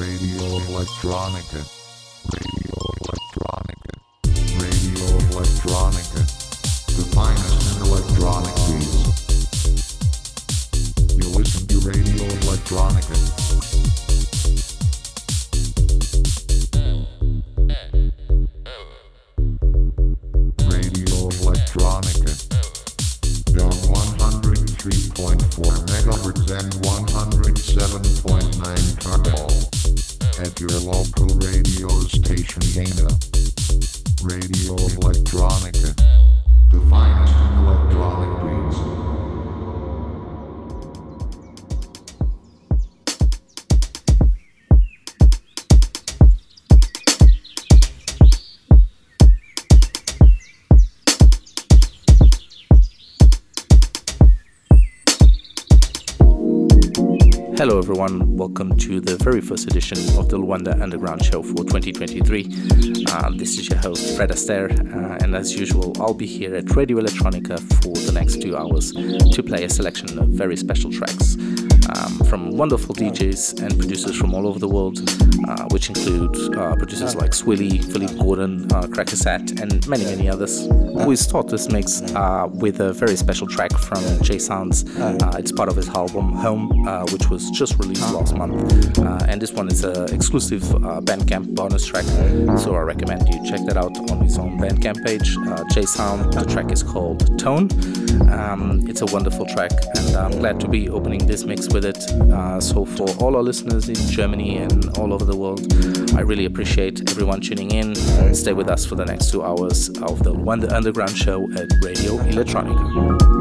Radio Electronica. First edition of the Luanda Underground Show for 2023. Uh, this is your host, Fred Aster, uh, and as usual, I'll be here at Radio Electronica for the next two hours to play a selection of very special tracks um, from wonderful DJs and producers from all over the world, uh, which include uh, producers like Sweely, Felipe Gordon, uh, Crackazat, and many, many others. We start this mix uh, with a very special track from Jay Sounds. Uh, it's part of his album Home, uh, which was just released last month. Uh, and this one is an exclusive uh, Bandcamp bonus track, so I recommend you check that out on his own Bandcamp page. Uh, Jay Sound, the track is called Tone. Um, it's a wonderful track, and I'm glad to be opening this mix with it. Uh, so, for all our listeners in Germany and all over the world, I really appreciate everyone tuning in. Stay with us for the next two hours of the Luanda Underground show at Radio Electronica.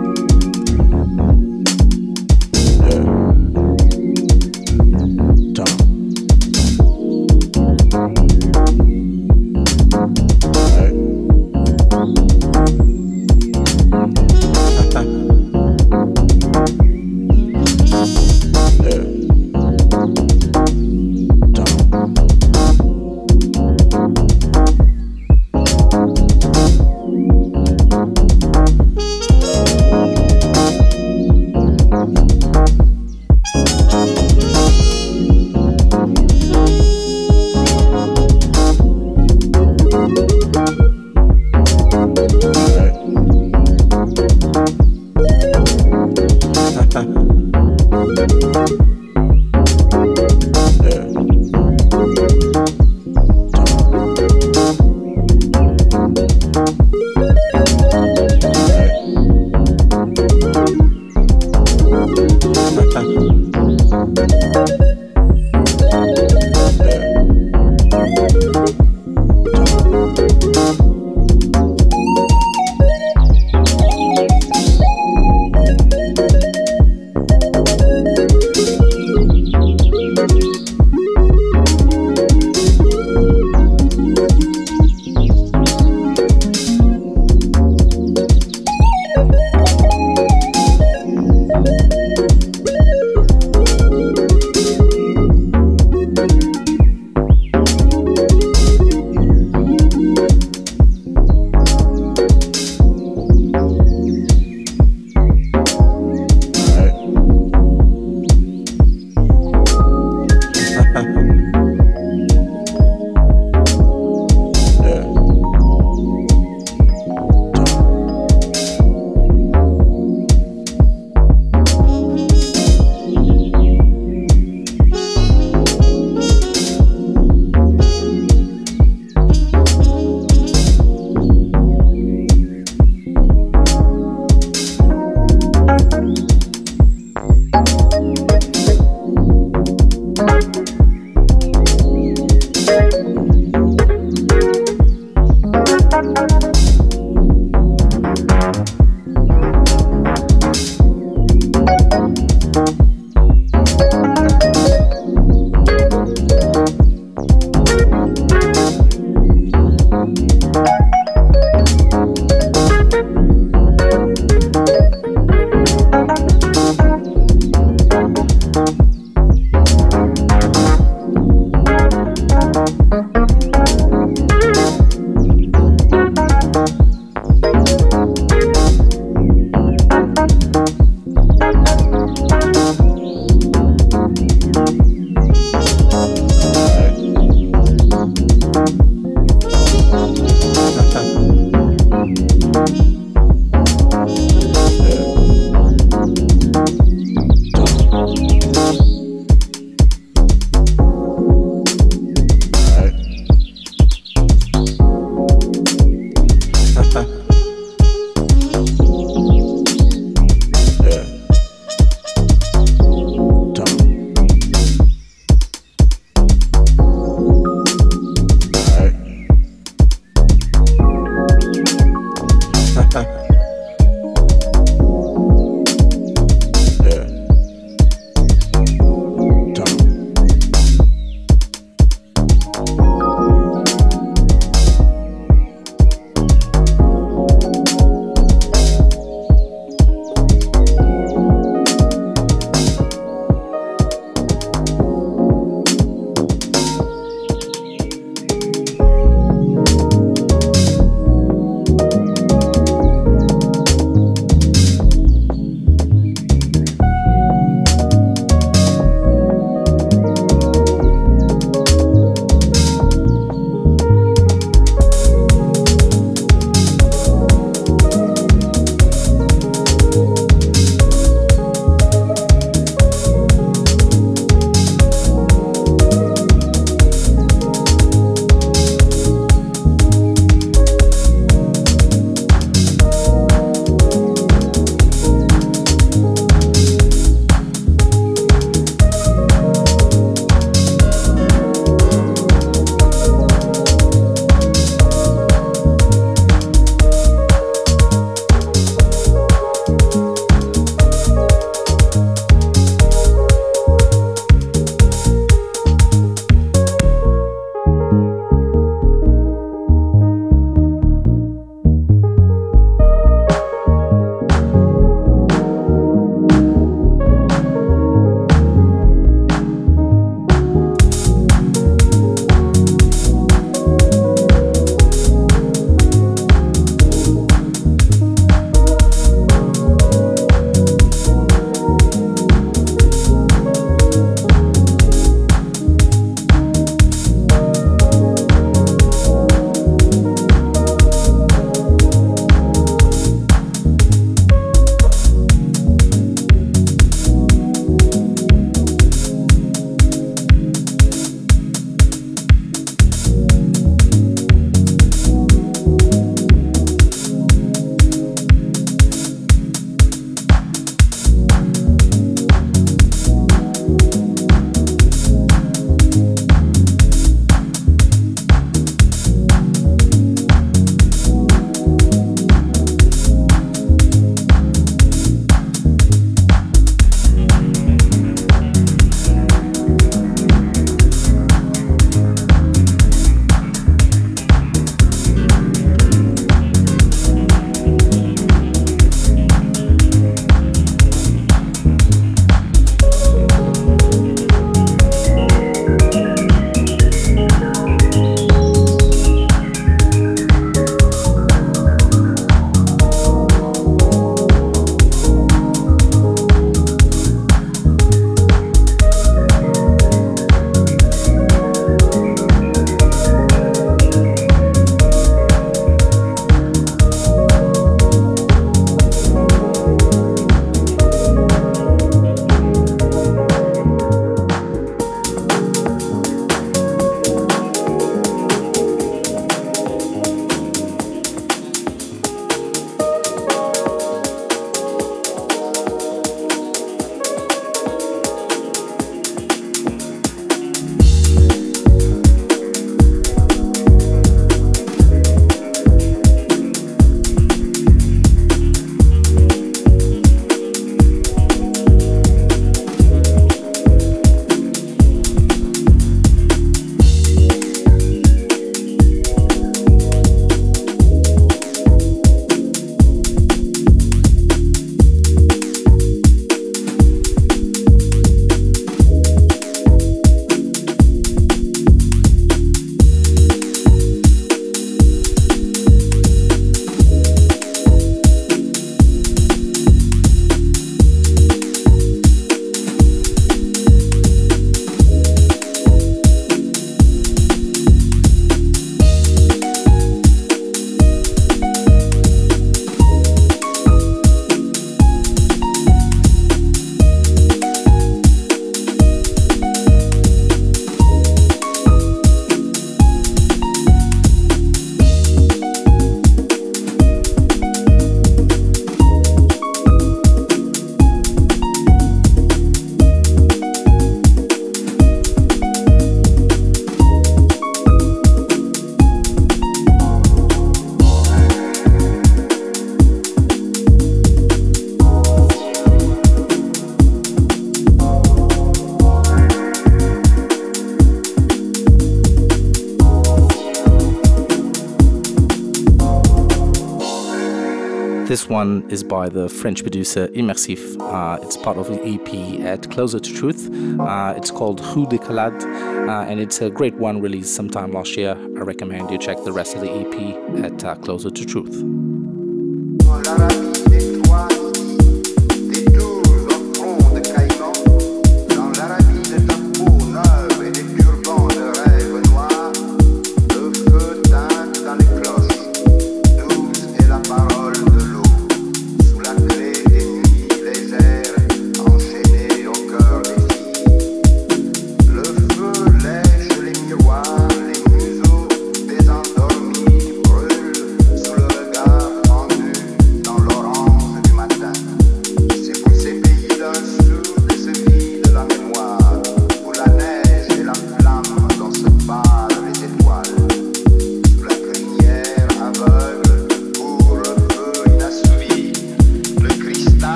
One is by the French producer Immersif. Uh, it's part of the EP at Closer to Truth. Uh, it's called Rue des Calades, uh, and it's a great one released sometime last year. I recommend you check the rest of the EP at uh, Closer to Truth.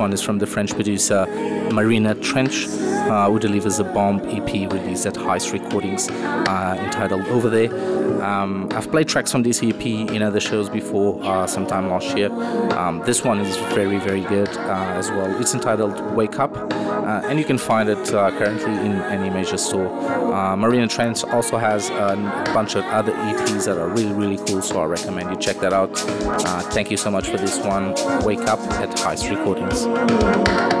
One is from the French producer Marina Trench, uh, who delivers a bomb EP released at Heist Recordings uh, entitled Over There. Um, I've played tracks from this EP in other shows before, uh, sometime last year. Um, this one is very, very good uh, as well. It's entitled Wake Up, uh, and you can find it currently in any major store. Marina Trench also has a bunch of other EPs that are really, really cool, so I recommend you check that out. thank you so much for this one. Wake Up at Heist Recordings.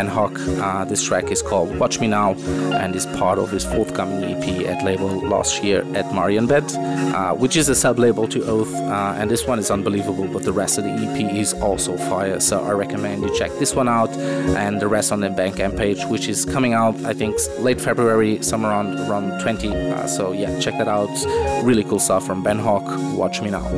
Ben Hauke. Uh, this track is called Watch Me Now and is part of his forthcoming EP at label last year at Marienbad, uh, which is a sub label to Oath. Uh, and this one is unbelievable, but the rest of the EP is also fire. So I recommend you check this one out and the rest on the Bandcamp page, which is coming out, I think, late February, somewhere around, around 20. Uh, so yeah, check that out. Really cool stuff from Ben Hauke. Watch Me Now.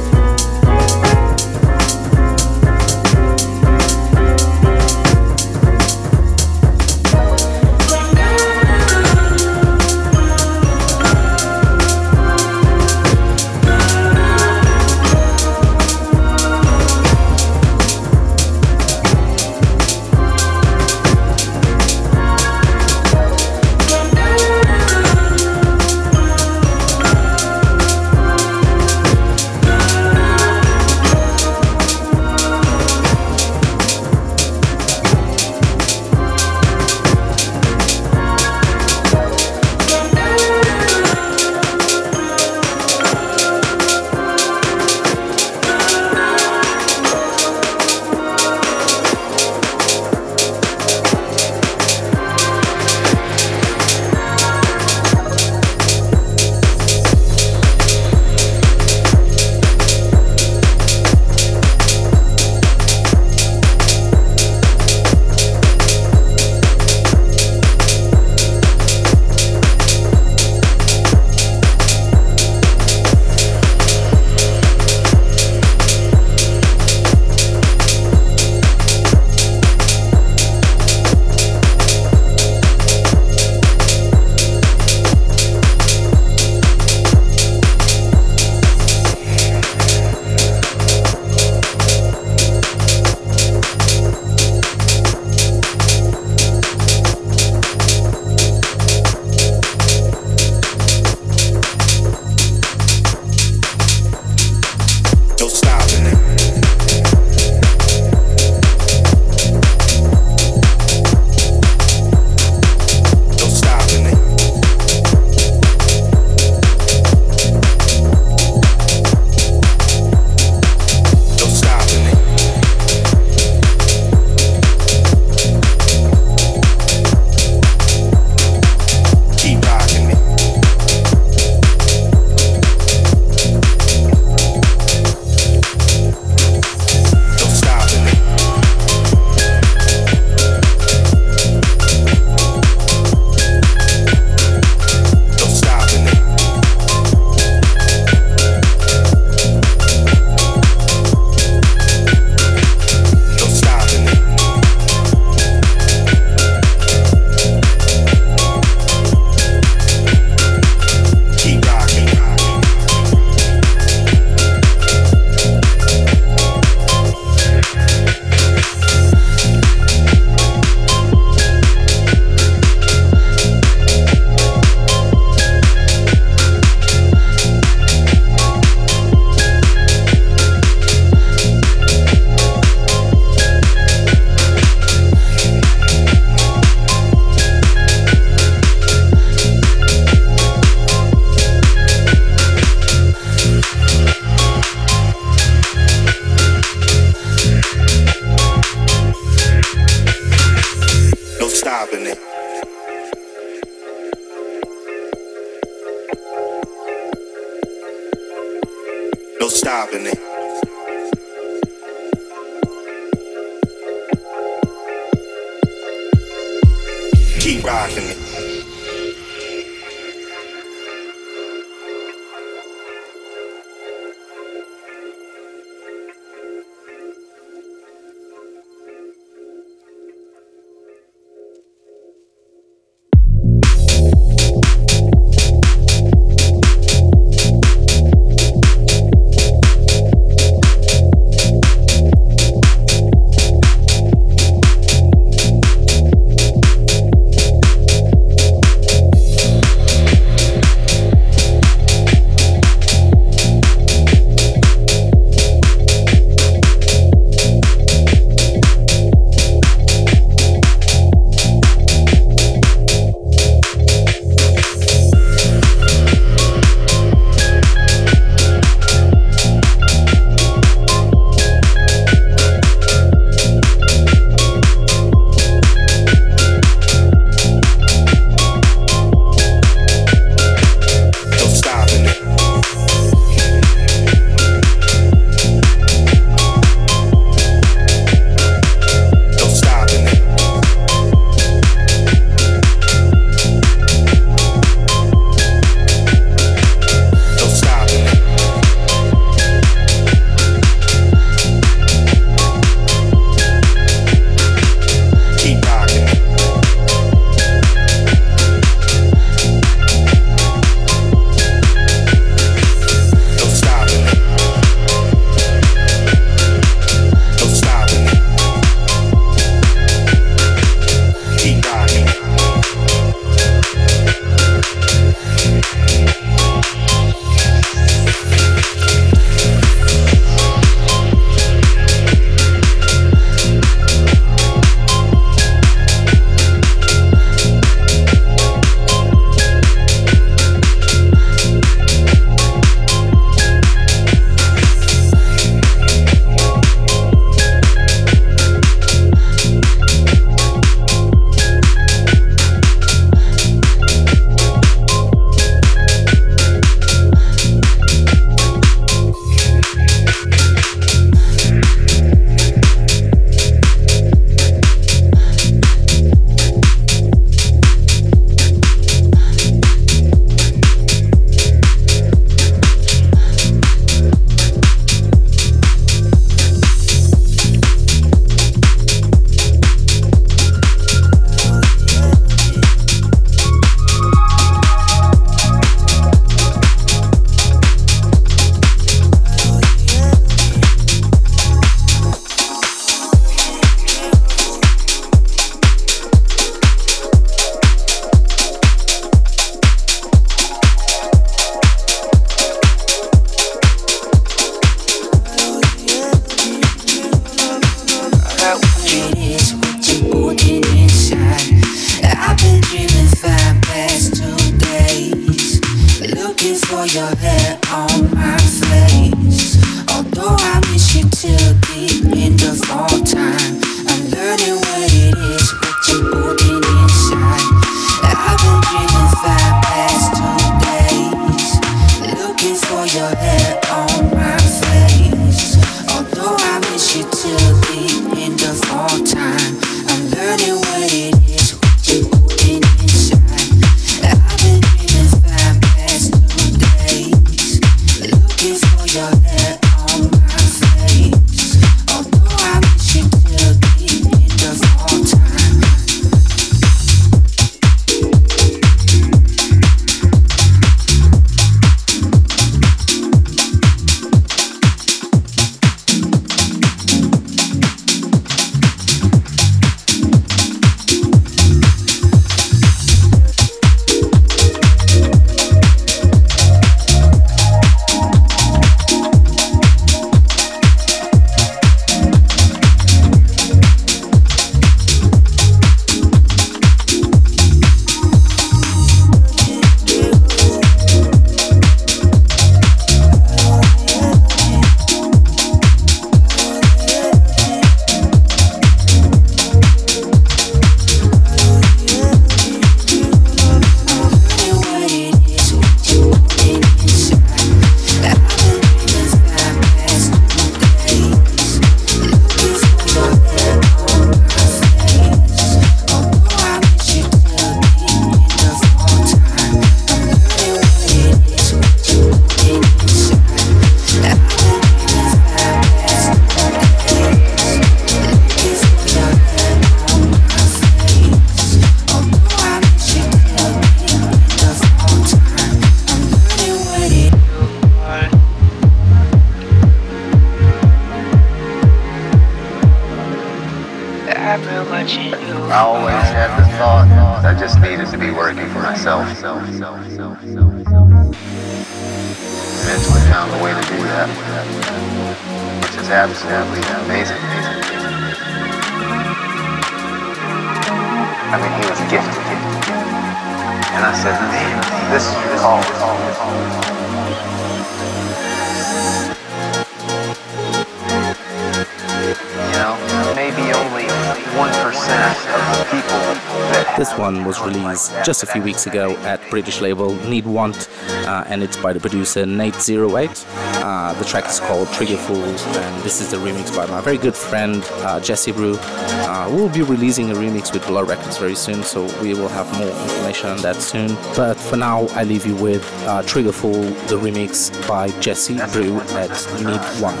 One was released just a few weeks ago at British label Needwant, uh, and it's by the producer Nate08. Uh, the track is called Trigger Fools, and this is the remix by my very good friend uh, Jesse Bru. Uh, we'll be releasing a remix with Blur Records very soon, so we will have more information on that soon. But for now, I leave you with uh, Trigger Fool, the remix by Jesse Bru at Need Want.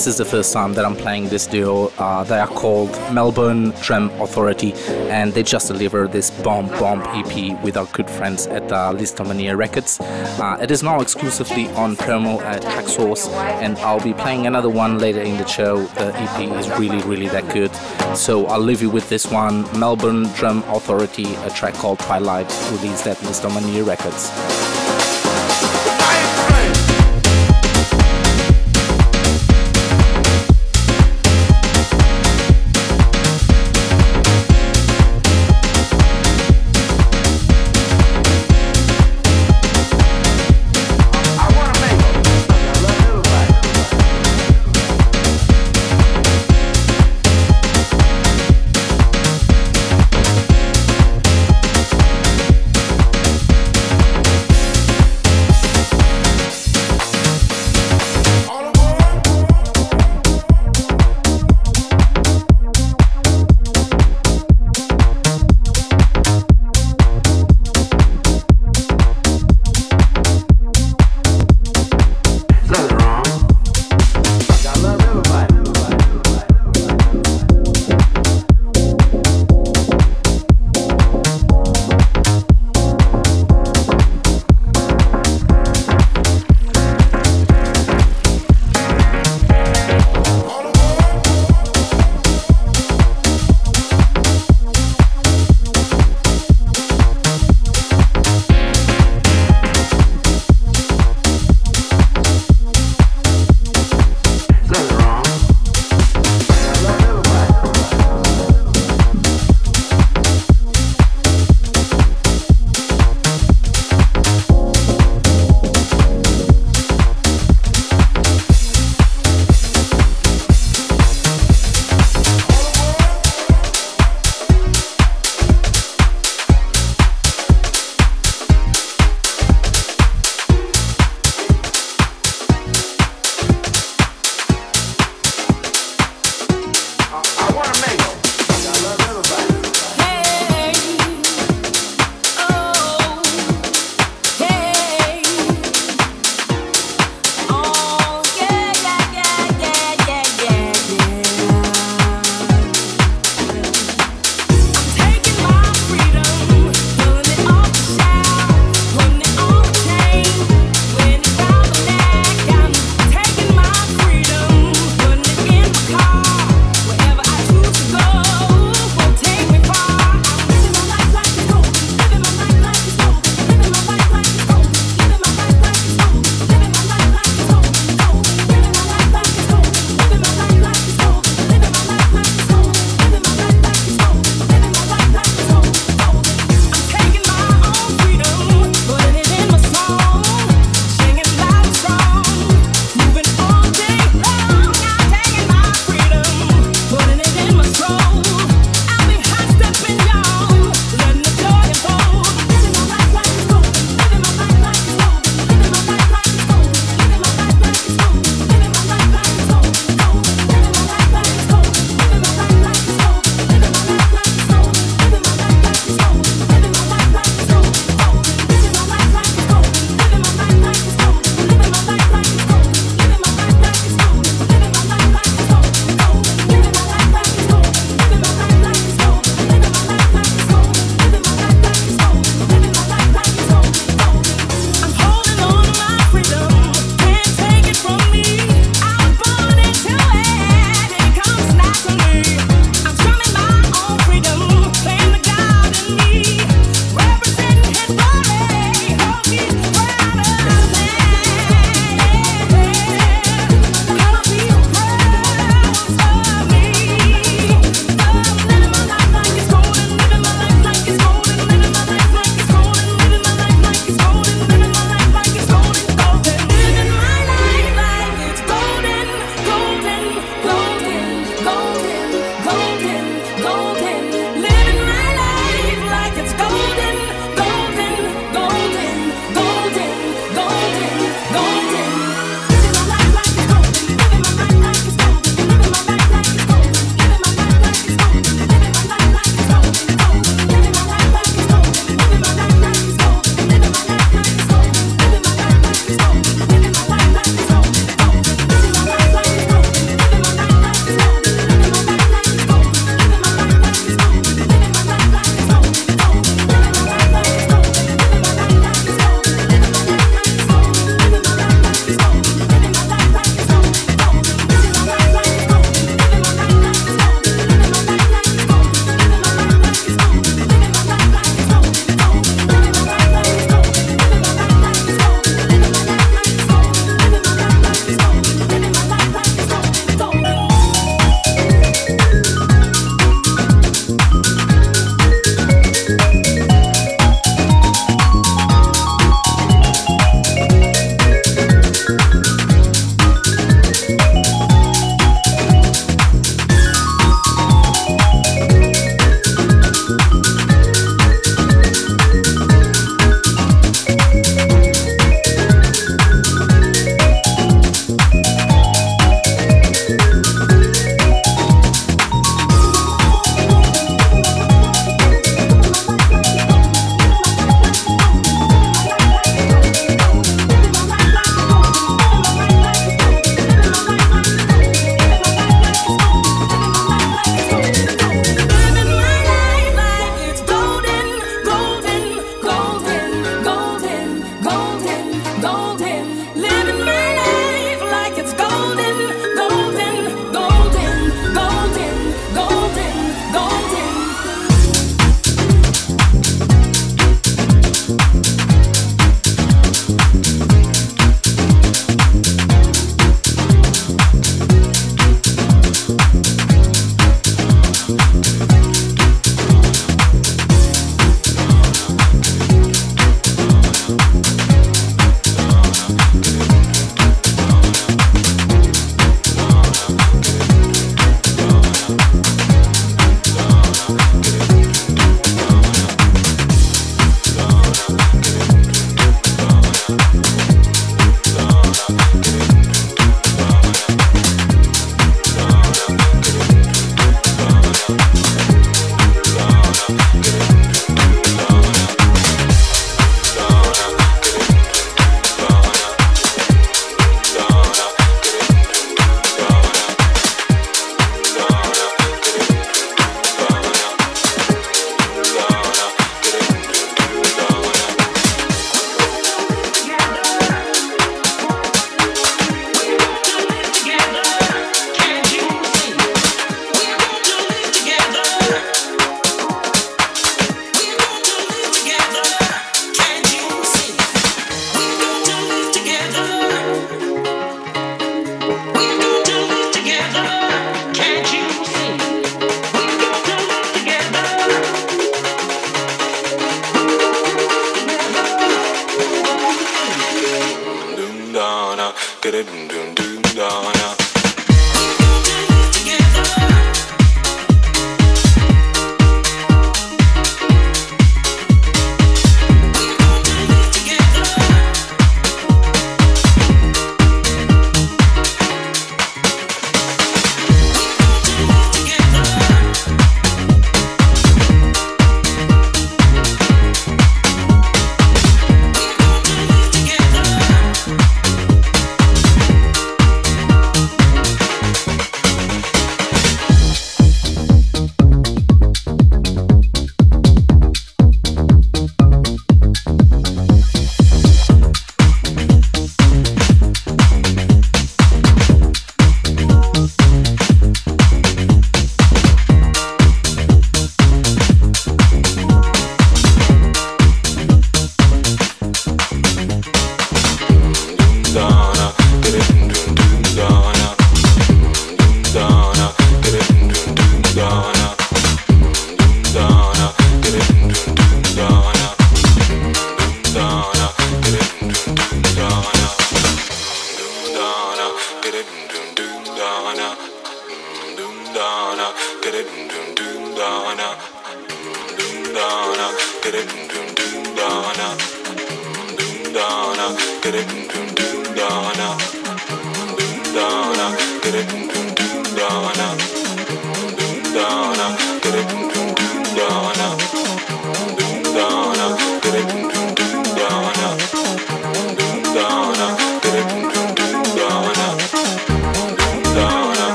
This is the first time that I'm playing this duo. Uh, they are called Melbourne Drum Authority, and they just delivered this bomb bomb EP with our good friends at uh, Lisztomania Records. Uh, it is now exclusively on promo at Traxsource, and I'll be playing another one later in the show. The EP is really, really that good. So I'll leave you with this one Melbourne Drum Authority, a track called Twilight, released at Lisztomania Records.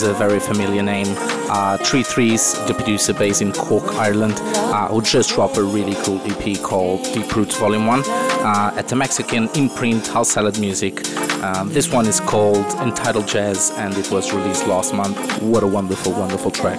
Is a very familiar name. Uh, Tree Threes, the producer based in Cork, Ireland, uh, who just dropped a really cool EP called Deep Roots Volume 1 uh, at the Mexican imprint House Salad Music. Um, this one is called Entitled Jazz and it was released last month. What a wonderful, wonderful track.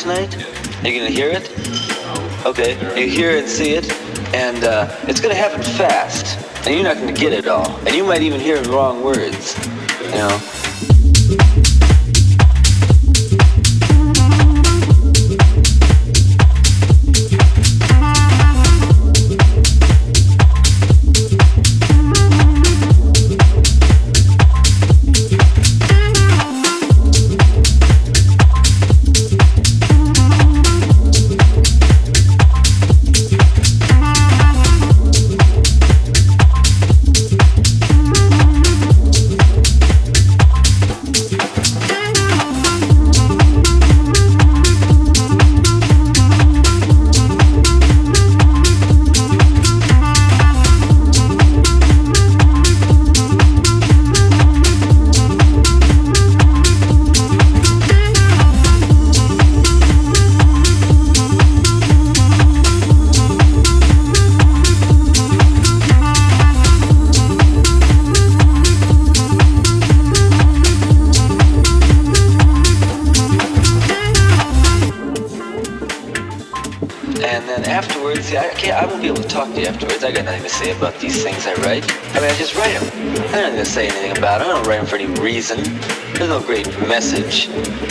tonight? Are you gonna hear it? Okay, you hear and see it, and uh, it's gonna happen fast, and you're not gonna get it all, and you might even hear the wrong words, you know.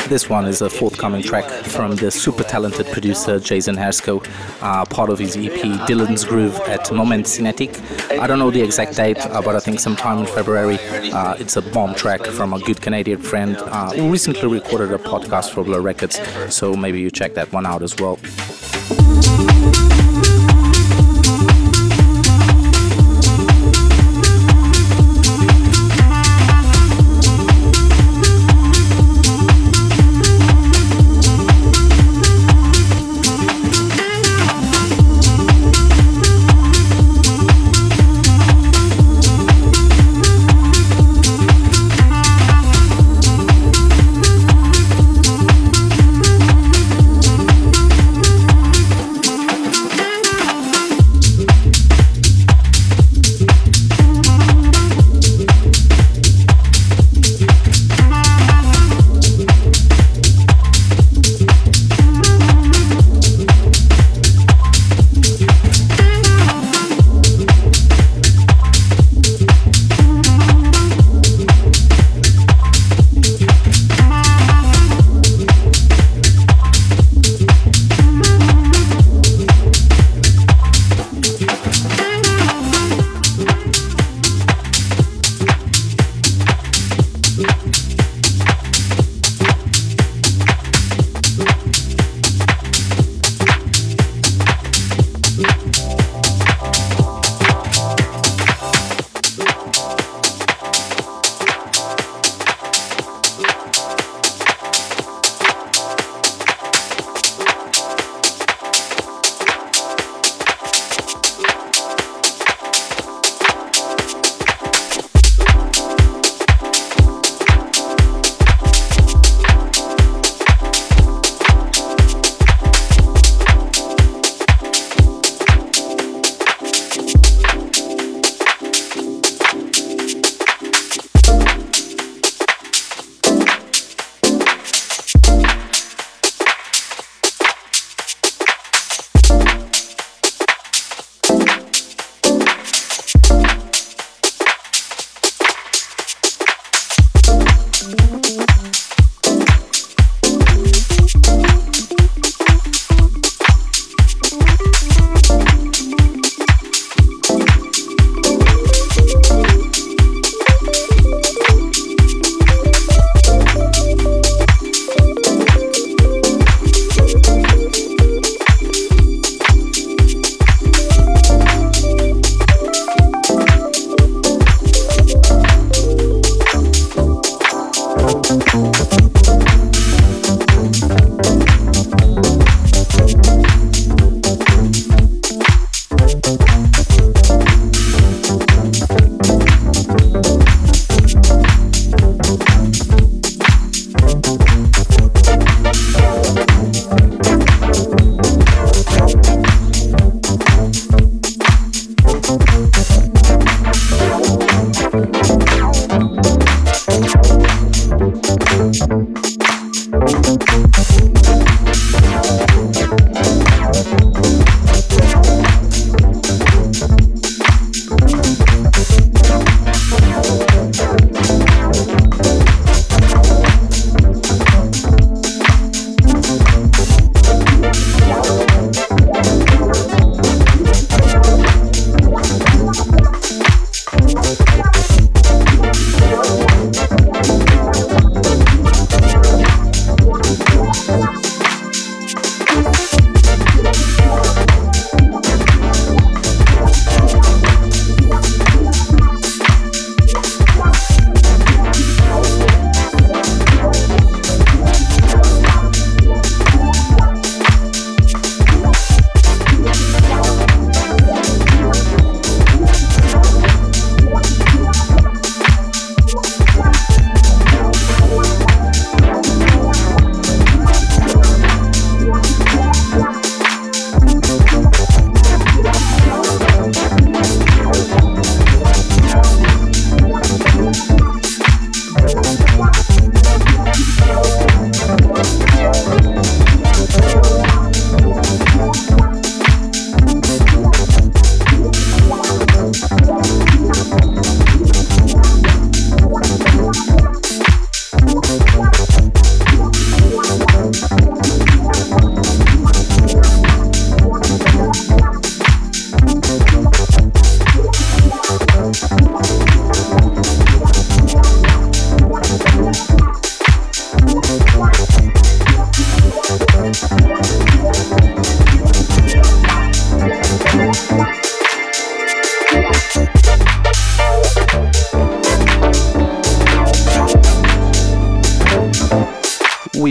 This one is a forthcoming track from the super talented producer Jason Hersco, uh, part of his EP Dylan's Groove at Moment Cinetique. I don't know the exact date, uh, but I think sometime in February. Uh, it's a bomb track from a good Canadian friend uh, who recently recorded a podcast for Blur Records, so maybe you check that one out as well.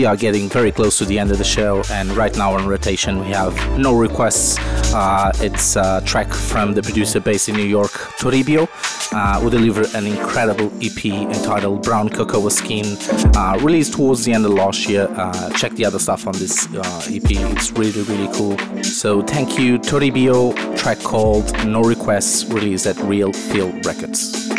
Are getting very close to the end of the show, and right now on rotation we have no requests. Uh, it's a track from the producer based in New York, Toribio, uh, who delivered an incredible EP entitled Brown Cocoa Skin, uh, released towards the end of last year. Uh, check the other stuff on this uh, EP, it's really, really cool. So thank you, Toribio, track called No Requests, released at Real Feel Records.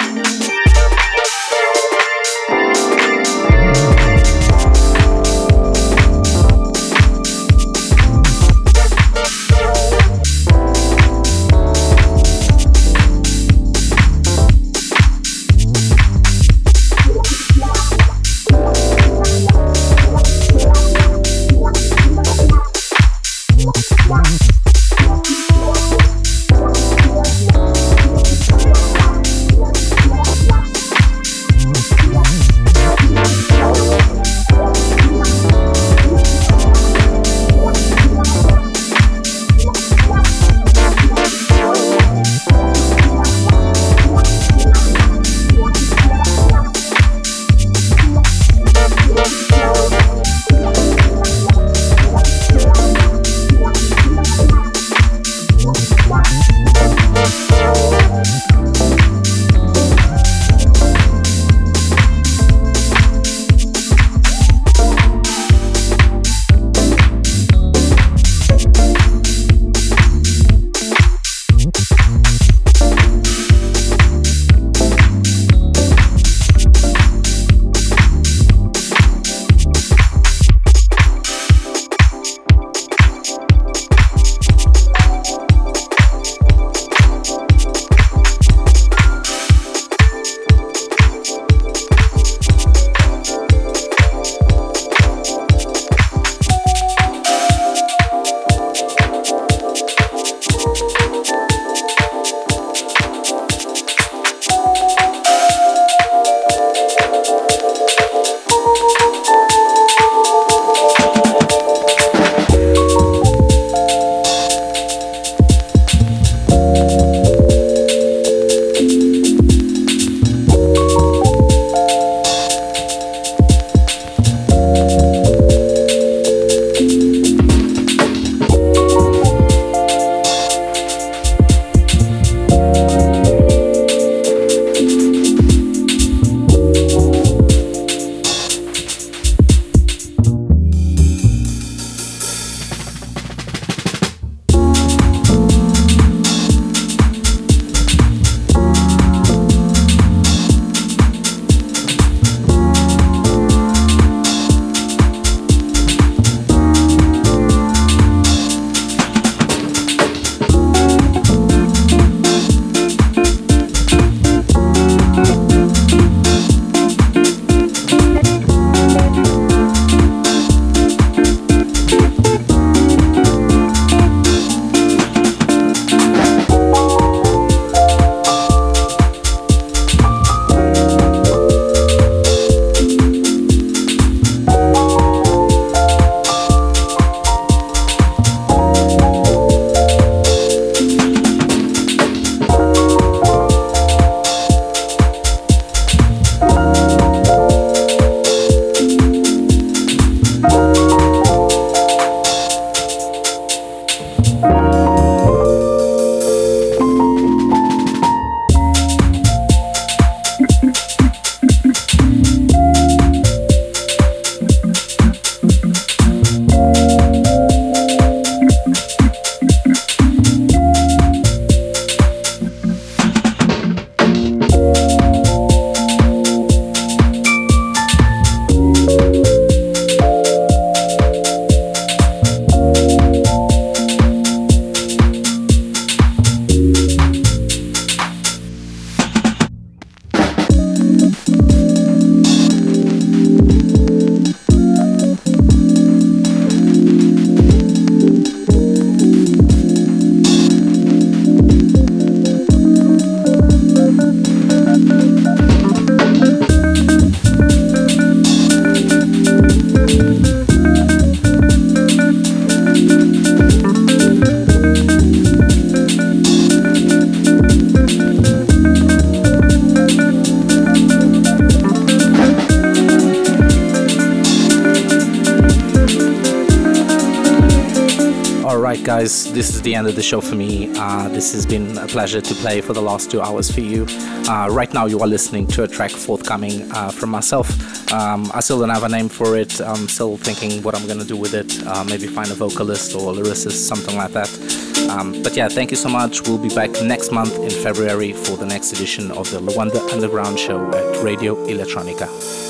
This is the end of the show for me. Uh, this has been a pleasure to play for the last two hours for you. Uh, right now, you are listening to a track forthcoming uh, from myself. Um, I still don't have a name for it. I'm still thinking what I'm gonna do with it. Uh, maybe find a vocalist or lyricist, something like that. Um, but yeah, thank you so much. We'll be back next month in February for the next edition of the Luanda Underground Show at Radio Electronica.